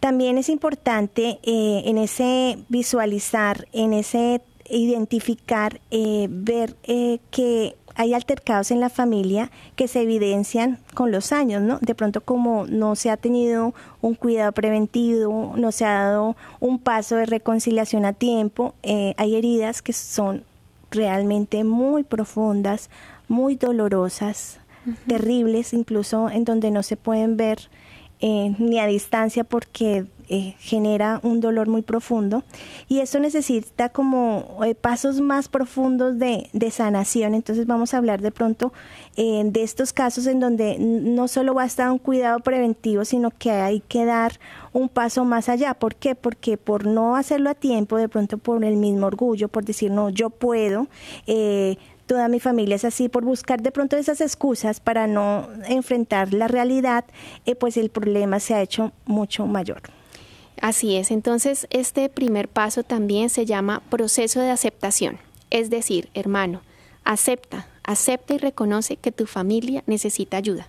También es importante eh, en ese visualizar, en ese identificar, eh, ver eh, que hay altercados en la familia que se evidencian con los años, ¿no? De pronto como no se ha tenido un cuidado preventivo, no se ha dado un paso de reconciliación a tiempo, hay heridas que son realmente muy profundas, muy dolorosas, terribles, incluso en donde no se pueden ver eh, ni a distancia porque eh, genera un dolor muy profundo y eso necesita como eh, pasos más profundos de, sanación. Entonces vamos a hablar de pronto de estos casos en donde no solo va a estar un cuidado preventivo, sino que hay que dar un paso más allá. ¿Por qué? Porque por no hacerlo a tiempo, de pronto por el mismo orgullo, por decir, no, yo puedo, toda mi familia es así, por buscar de pronto esas excusas para no enfrentar la realidad, eh, pues el problema se ha hecho mucho mayor. Así es, entonces este primer paso también se llama proceso de aceptación, es decir, hermano, acepta, acepta y reconoce que tu familia necesita ayuda.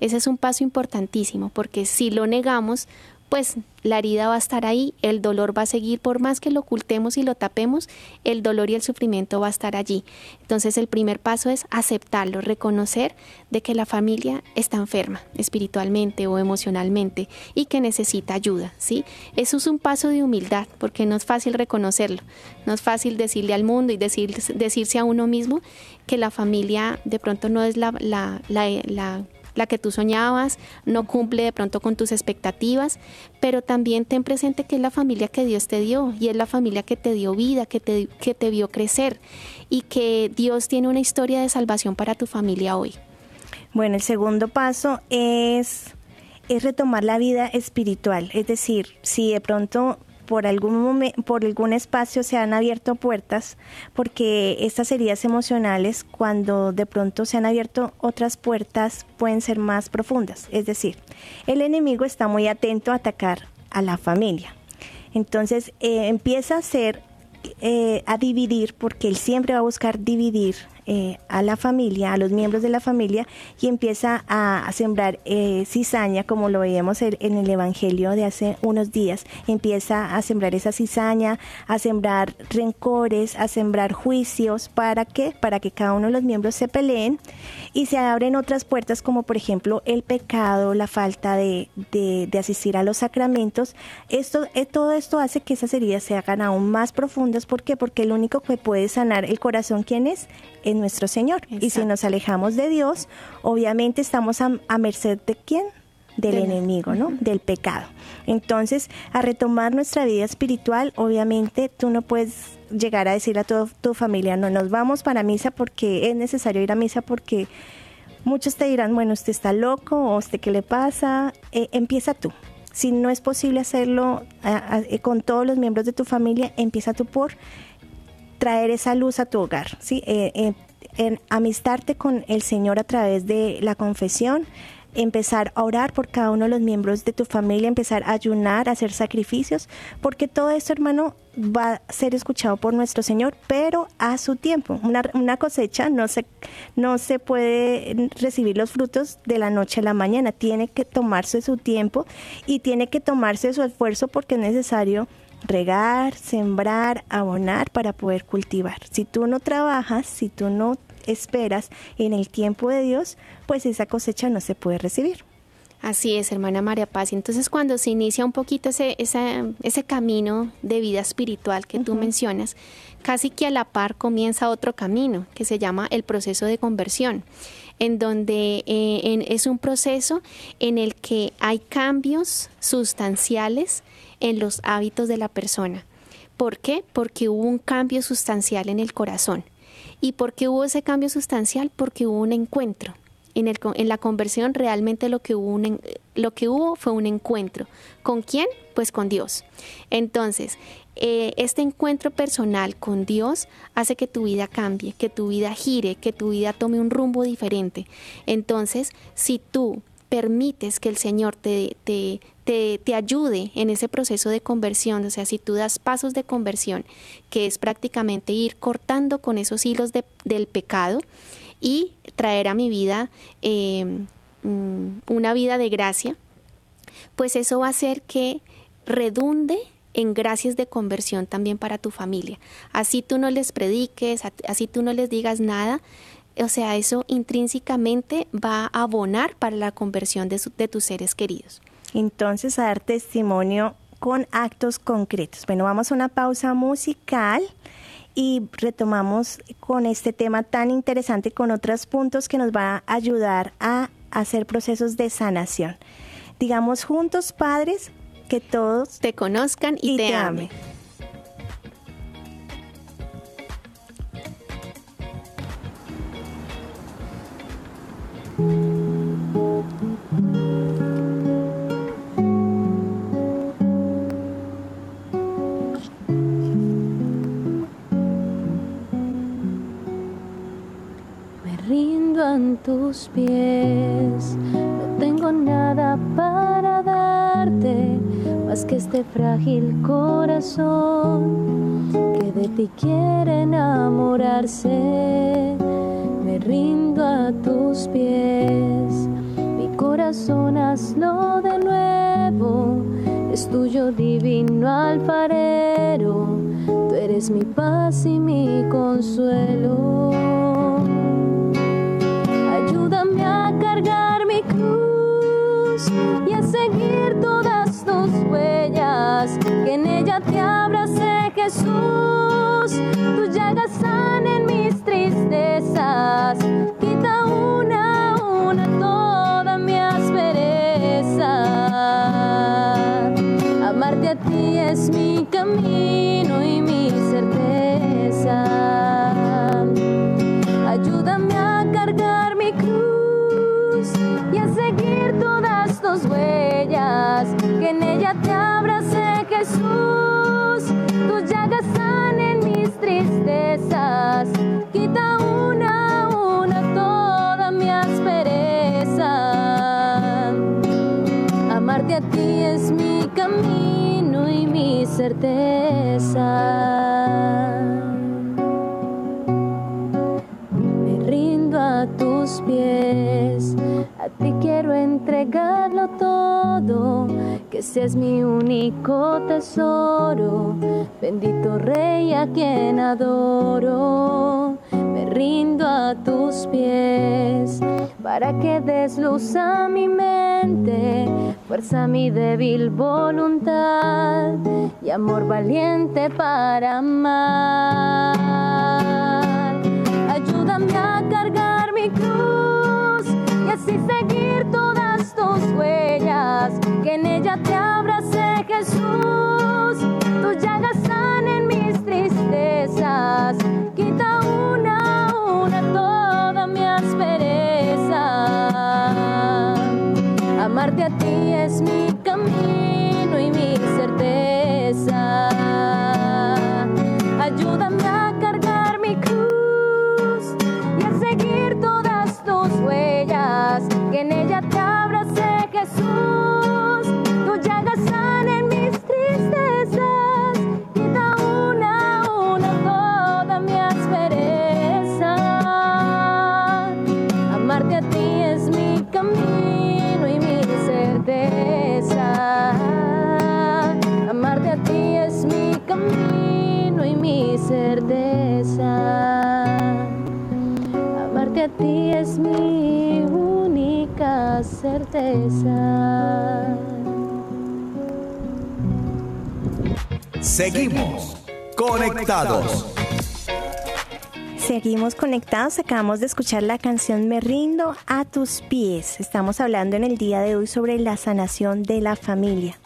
Ese es un paso importantísimo porque si lo negamos, pues la herida va a estar ahí, el dolor va a seguir, por más que lo ocultemos y lo tapemos, el dolor y el sufrimiento va a estar allí. Entonces el primer paso es aceptarlo, reconocer de que la familia está enferma espiritualmente o emocionalmente y que necesita ayuda, ¿sí? Eso es un paso de humildad, porque no es fácil reconocerlo, no es fácil decirle al mundo y decir, decirse a uno mismo que la familia de pronto no es la, la la que tú soñabas, no cumple de pronto con tus expectativas, pero también ten presente que es la familia que Dios te dio y es la familia que te dio vida, que te, que te vio crecer y que Dios tiene una historia de salvación para tu familia hoy. Bueno, el segundo paso es, es retomar la vida espiritual, es decir, si de pronto por algún por algún espacio se han abierto puertas, porque estas heridas emocionales, cuando de pronto se han abierto otras puertas, pueden ser más profundas. Es decir, el enemigo está muy atento a atacar a la familia. Entonces eh, empieza a ser eh, a dividir, porque él siempre va a buscar dividir eh, a la familia, a los miembros de la familia, y empieza a, sembrar eh, cizaña, como lo veíamos en el Evangelio de hace unos días. Empieza a sembrar esa cizaña, a sembrar rencores, a sembrar juicios. ¿Para qué? Para que cada uno de los miembros se peleen y se abren otras puertas, como por ejemplo el pecado, la falta de, de, asistir a los sacramentos. Esto, eh, todo esto hace que esas heridas se hagan aún más profundas. ¿Por qué? Porque el único que puede sanar el corazón, ¿quién es? Nuestro Señor. Y si nos alejamos de Dios, obviamente estamos a, merced de quién? Del enemigo, ¿no? Del pecado. Entonces, a retomar nuestra vida espiritual, obviamente tú no puedes llegar a decir a toda tu familia, no nos vamos para misa porque es necesario ir a misa porque muchos te dirán, bueno, usted está loco o usted qué le pasa, eh, empieza tú. Si no es posible hacerlo eh, con todos los miembros de tu familia, empieza tú por traer esa luz a tu hogar, ¿sí? En amistarte con el Señor a través de la confesión, empezar a orar por cada uno de los miembros de tu familia, empezar a ayunar, a hacer sacrificios, porque todo esto, hermano, va a ser escuchado por nuestro Señor, pero a su tiempo. Una, una, cosecha no se, no se puede recibir los frutos de la noche a la mañana, tiene que tomarse su tiempo y tiene que tomarse su esfuerzo porque es necesario regar, sembrar, abonar para poder cultivar. Si tú no trabajas, si tú no esperas en el tiempo de Dios, pues esa cosecha no se puede recibir. Así es, hermana María Paz. Entonces, cuando se inicia un poquito ese, ese camino de vida espiritual que tú mencionas, casi que a la par comienza otro camino que se llama el proceso de conversión, en donde eh, es un proceso en el que hay cambios sustanciales en los hábitos de la persona. ¿Por qué? Porque hubo un cambio sustancial en el corazón. ¿Y por qué hubo ese cambio sustancial? Porque hubo un encuentro. En, el, en la conversión realmente lo que, hubo fue un encuentro. ¿Con quién? Pues con Dios. Entonces, eh, este encuentro personal con Dios hace que tu vida cambie, que tu vida gire, que tu vida tome un rumbo diferente. Entonces, si tú permites que el Señor te, te, te, ayude en ese proceso de conversión, o sea, si tú das pasos de conversión, que es prácticamente ir cortando con esos hilos del pecado y traer a mi vida em, mm, una vida de gracia, pues eso va a hacer que redunde en gracias de conversión también para tu familia. Así tú no les prediques, así tú no les digas nada, o sea, eso intrínsecamente va a abonar para la conversión de tus seres queridos entonces a dar testimonio con actos concretos. Bueno, vamos a una pausa musical y retomamos con este tema tan interesante con otros puntos que nos va a ayudar a hacer procesos de sanación. Digamos juntos, padres, que todos te conozcan y, te, amen. Tus pies. No tengo nada para darte más que este frágil corazón que de ti quiere enamorarse. Me rindo a tus pies. Mi corazón hazlo de nuevo. Es tuyo divino alfarero. Tú eres mi paz y mi consuelo. Y a seguir todas tus huellas, que en ella te abrace Jesús, tus llagas sanen mis tristezas, que en ella te abrace Jesús, tus llagas sanen mis tristezas, quita una a una toda mi aspereza. Amarte a ti es mi camino y mi certeza. tus pies. A ti quiero entregarlo todo, que seas mi único tesoro. Bendito Rey a quien adoro, me rindo a tus pies para que des luz a mi mente, fuerza mi débil voluntad y amor valiente para amar. Ayúdame a cargar mi cruz y así seguir tus huellas, que en ella te abrace Jesús, tus llagas sanen mis tristezas, quita una a una toda mi aspereza. Amarte a ti es mi camino certeza. Seguimos conectados. Seguimos conectados, acabamos de escuchar la canción Me rindo a tus pies. Estamos hablando en el día de hoy sobre la sanación de la familia.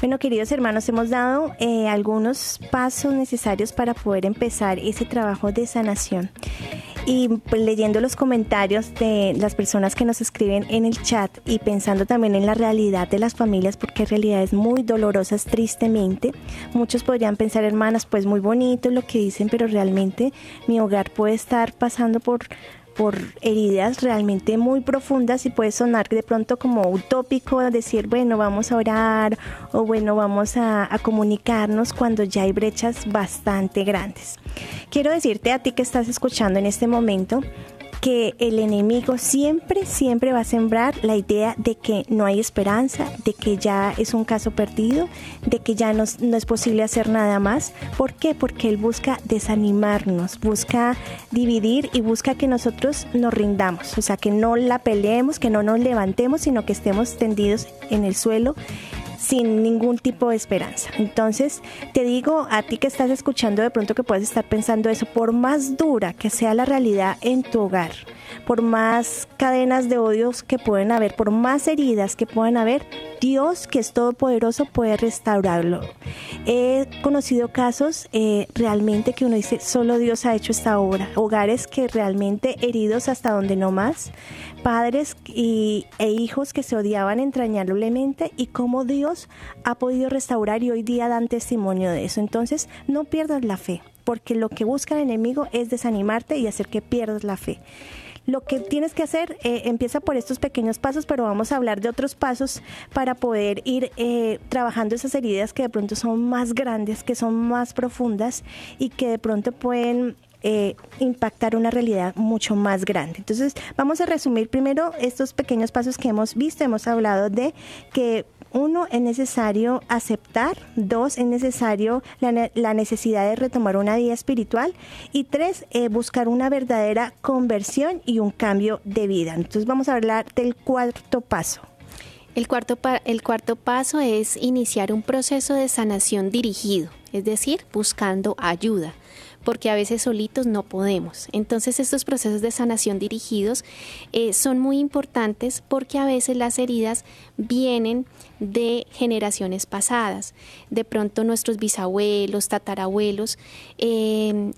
Bueno, queridos hermanos, hemos dado eh, algunos pasos necesarios para poder empezar ese trabajo de sanación. Y pues, leyendo los comentarios de las personas que nos escriben en el chat y pensando también en la realidad de las familias, porque realidades muy dolorosas, tristemente, muchos podrían pensar, hermanas, pues muy bonito lo que dicen, pero realmente mi hogar puede estar pasando por por heridas realmente muy profundas y puede sonar de pronto como utópico decir, bueno, vamos a orar o bueno, vamos a, a, comunicarnos cuando ya hay brechas bastante grandes. Quiero decirte a ti que estás escuchando en este momento que el enemigo siempre, siempre va a sembrar la idea de que no hay esperanza, de que ya es un caso perdido, de que ya no, no, es posible hacer nada más. ¿Por qué? Porque él busca desanimarnos, busca dividir y busca que nosotros nos rindamos, o sea, que no la peleemos, que no nos levantemos, sino que estemos tendidos en el suelo sin ningún tipo de esperanza. Entonces, te digo a ti que estás escuchando de pronto que puedes estar pensando eso, por más dura que sea la realidad en tu hogar, por más cadenas de odios que pueden haber, por más heridas que puedan haber, Dios, que es todopoderoso, puede restaurarlo. He conocido casos eh, realmente que uno dice, solo Dios ha hecho esta obra. Hogares que realmente heridos hasta donde no más, padres y, e hijos que se odiaban entrañablemente y cómo Dios ha podido restaurar y hoy día dan testimonio de eso. Entonces, no pierdas la fe, porque lo que busca el enemigo es desanimarte y hacer que pierdas la fe. Lo que tienes que hacer eh, empieza por estos pequeños pasos, pero vamos a hablar de otros pasos para poder ir eh, trabajando esas heridas que de pronto son más grandes, que son más profundas y que de pronto pueden eh, impactar una realidad mucho más grande. Entonces, vamos a resumir primero estos pequeños pasos que hemos visto. Hemos hablado de que uno, es necesario aceptar, dos, es necesario la, necesidad de retomar una vida espiritual y tres, eh, buscar una verdadera conversión y un cambio de vida. Entonces vamos a hablar del cuarto paso. El cuarto, el cuarto paso es iniciar un proceso de sanación dirigido, es decir, buscando ayuda porque a veces solitos no podemos. Entonces estos procesos de sanación dirigidos eh, son muy importantes porque a veces las heridas vienen de generaciones pasadas. De pronto nuestros bisabuelos, tatarabuelos, eh,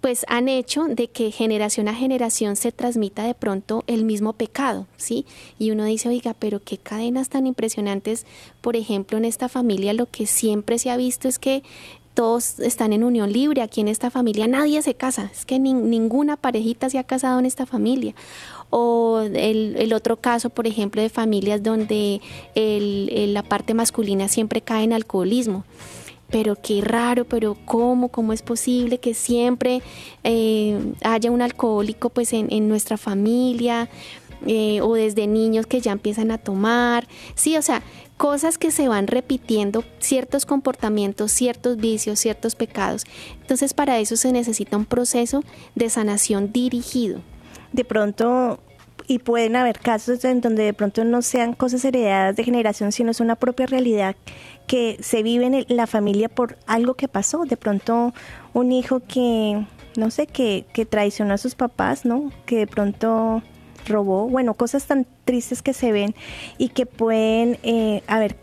pues han hecho de que generación a generación se transmita de pronto el mismo pecado, ¿sí? Y uno dice, oiga, pero qué cadenas tan impresionantes, por ejemplo, en esta familia lo que siempre se ha visto es que todos están en unión libre, aquí en esta familia nadie se casa, es que ni, ninguna parejita se ha casado en esta familia. O el, el otro caso, por ejemplo, de familias donde la parte masculina siempre cae en alcoholismo. pero qué raro, pero cómo, cómo es posible que siempre eh, haya un alcohólico pues en, en nuestra familia eh, o desde niños que ya empiezan a tomar, sí, o sea, cosas que se van repitiendo, ciertos comportamientos, ciertos vicios, ciertos pecados. Entonces para eso se necesita un proceso de sanación dirigido. De pronto y pueden haber casos en donde de pronto no sean cosas heredadas de generación, sino es una propia realidad que se vive en la familia por algo que pasó. De pronto un hijo que, no sé, que, que traicionó a sus papás, ¿no? Que de pronto robó, bueno, cosas tan tristes que se ven y que pueden eh, haber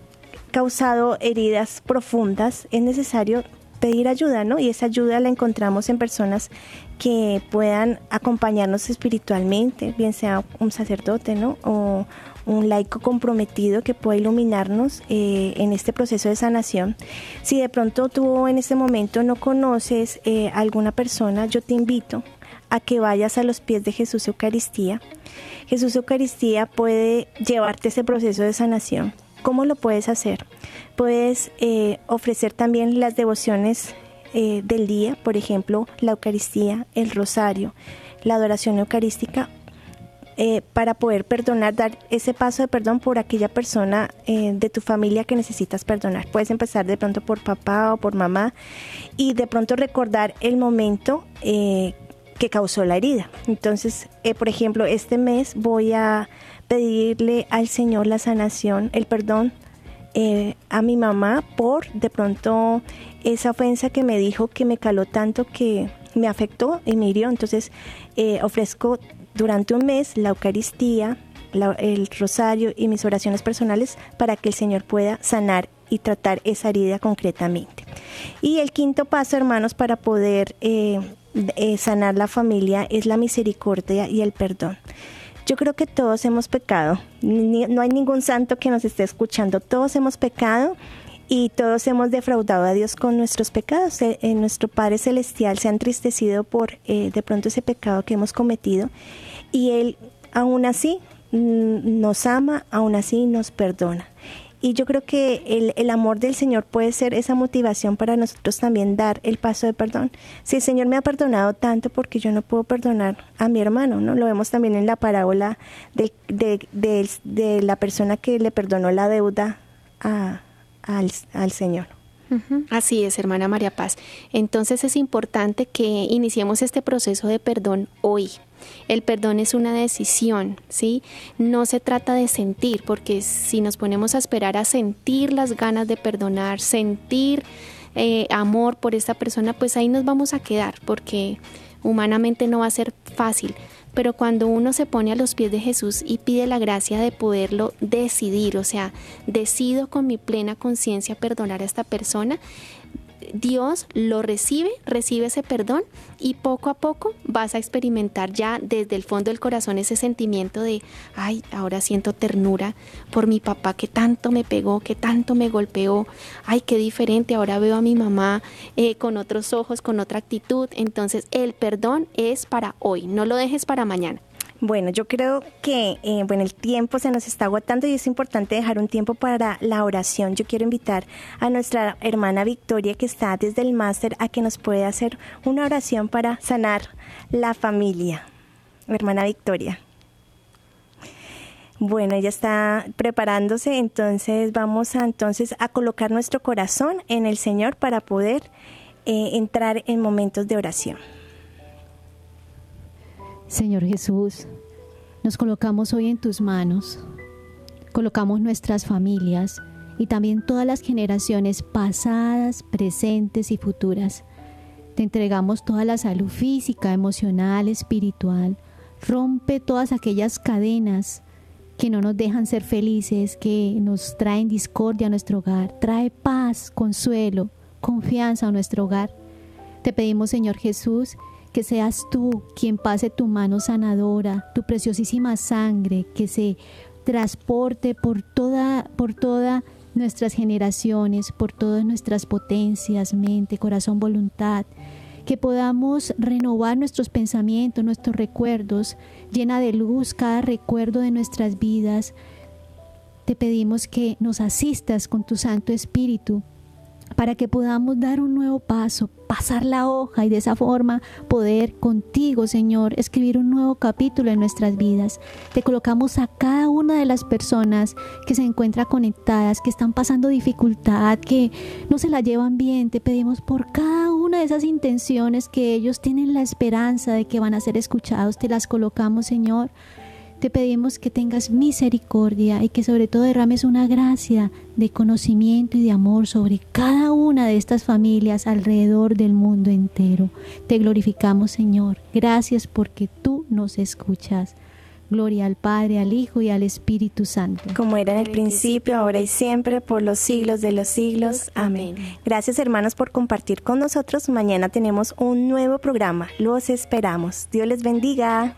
causado heridas profundas, es necesario pedir ayuda, ¿no? Y esa ayuda la encontramos en personas que puedan acompañarnos espiritualmente, bien sea un sacerdote, ¿no? O un laico comprometido que pueda iluminarnos eh, en este proceso de sanación. Si de pronto tú en este momento no conoces eh, alguna persona, yo te invito a que vayas a los pies de Jesús Eucaristía. Jesús Eucaristía puede llevarte ese proceso de sanación. ¿Cómo lo puedes hacer? Puedes eh, ofrecer también las devociones eh, del día, por ejemplo, la Eucaristía, el rosario, la adoración eucarística, eh, para poder perdonar, dar ese paso de perdón por aquella persona de tu familia que necesitas perdonar. Puedes empezar de pronto por papá o por mamá y de pronto recordar el momento que causó la herida. Entonces, eh, por ejemplo, este mes voy a pedirle al Señor la sanación, el perdón eh, a mi mamá por de pronto esa ofensa que me dijo que me caló tanto que me afectó y me hirió. Entonces, eh, ofrezco durante un mes la Eucaristía, el rosario y mis oraciones personales para que el Señor pueda sanar y tratar esa herida concretamente. Y el quinto paso, hermanos, para poder eh, sanar la familia es la misericordia y el perdón. Yo creo que todos hemos pecado, no hay ningún santo que nos esté escuchando, todos hemos pecado y todos hemos defraudado a Dios con nuestros pecados. Eh, eh, nuestro Padre Celestial se ha entristecido por de pronto ese pecado que hemos cometido y Él aún así mm, nos ama, aún así nos perdona. Y yo creo que el, el, amor del Señor puede ser esa motivación para nosotros también dar el paso de perdón. Si el Señor me ha perdonado tanto, porque yo no puedo perdonar a mi hermano, ¿no? Lo vemos también en la parábola de, de, de, la persona que le perdonó la deuda a, al, al Señor. Así es, hermana María Paz. Entonces es importante que iniciemos este proceso de perdón hoy. El perdón es una decisión, ¿sí? No se trata de sentir, porque si nos ponemos a esperar a sentir las ganas de perdonar, sentir eh, amor por esta persona, pues ahí nos vamos a quedar, porque humanamente no va a ser fácil. Pero cuando uno se pone a los pies de Jesús y pide la gracia de poderlo decidir, o sea, decido con mi plena conciencia perdonar a esta persona, Dios lo recibe, recibe ese perdón y poco a poco vas a experimentar ya desde el fondo del corazón ese sentimiento de, ay, ahora siento ternura por mi papá que tanto me pegó, que tanto me golpeó, ay, qué diferente, ahora veo a mi mamá eh, con otros ojos, con otra actitud. Entonces el perdón es para hoy, no lo dejes para mañana. Bueno, yo creo que eh, bueno, el tiempo se nos está agotando y es importante dejar un tiempo para la oración. Yo quiero invitar a nuestra hermana Victoria que está desde el máster a que nos pueda hacer una oración para sanar la familia. Hermana Victoria. Bueno, ella está preparándose, entonces vamos a entonces a colocar nuestro corazón en el Señor para poder eh, entrar en momentos de oración. Señor Jesús, nos colocamos hoy en tus manos, colocamos nuestras familias y también todas las generaciones pasadas, presentes y futuras. Te entregamos toda la salud física, emocional, espiritual. Rompe todas aquellas cadenas que no nos dejan ser felices, que nos traen discordia a nuestro hogar. Trae paz, consuelo, confianza a nuestro hogar. Te pedimos, Señor Jesús, que seas tú quien pase tu mano sanadora, tu preciosísima sangre, que se transporte por toda, por nuestras generaciones, por todas nuestras potencias, mente, corazón, voluntad, que podamos renovar nuestros pensamientos, nuestros recuerdos, llena de luz cada recuerdo de nuestras vidas. Te pedimos que nos asistas con tu Santo Espíritu para que podamos dar un nuevo paso, pasar la hoja y de esa forma poder contigo, Señor, escribir un nuevo capítulo en nuestras vidas. Te colocamos a cada una de las personas que se encuentran conectadas, que están pasando dificultad, que no se la llevan bien. Te pedimos por cada una de esas intenciones que ellos tienen la esperanza de que van a ser escuchados. Te las colocamos, Señor. Te pedimos que tengas misericordia y que sobre todo derrames una gracia de conocimiento y de amor sobre cada una de estas familias alrededor del mundo entero. Te glorificamos, Señor. Gracias porque tú nos escuchas. Gloria al Padre, al Hijo y al Espíritu Santo. Como era en el principio, ahora y siempre, por los siglos de los siglos. Amén. Gracias hermanos por compartir con nosotros. Mañana tenemos un nuevo programa. Los esperamos. Dios les bendiga.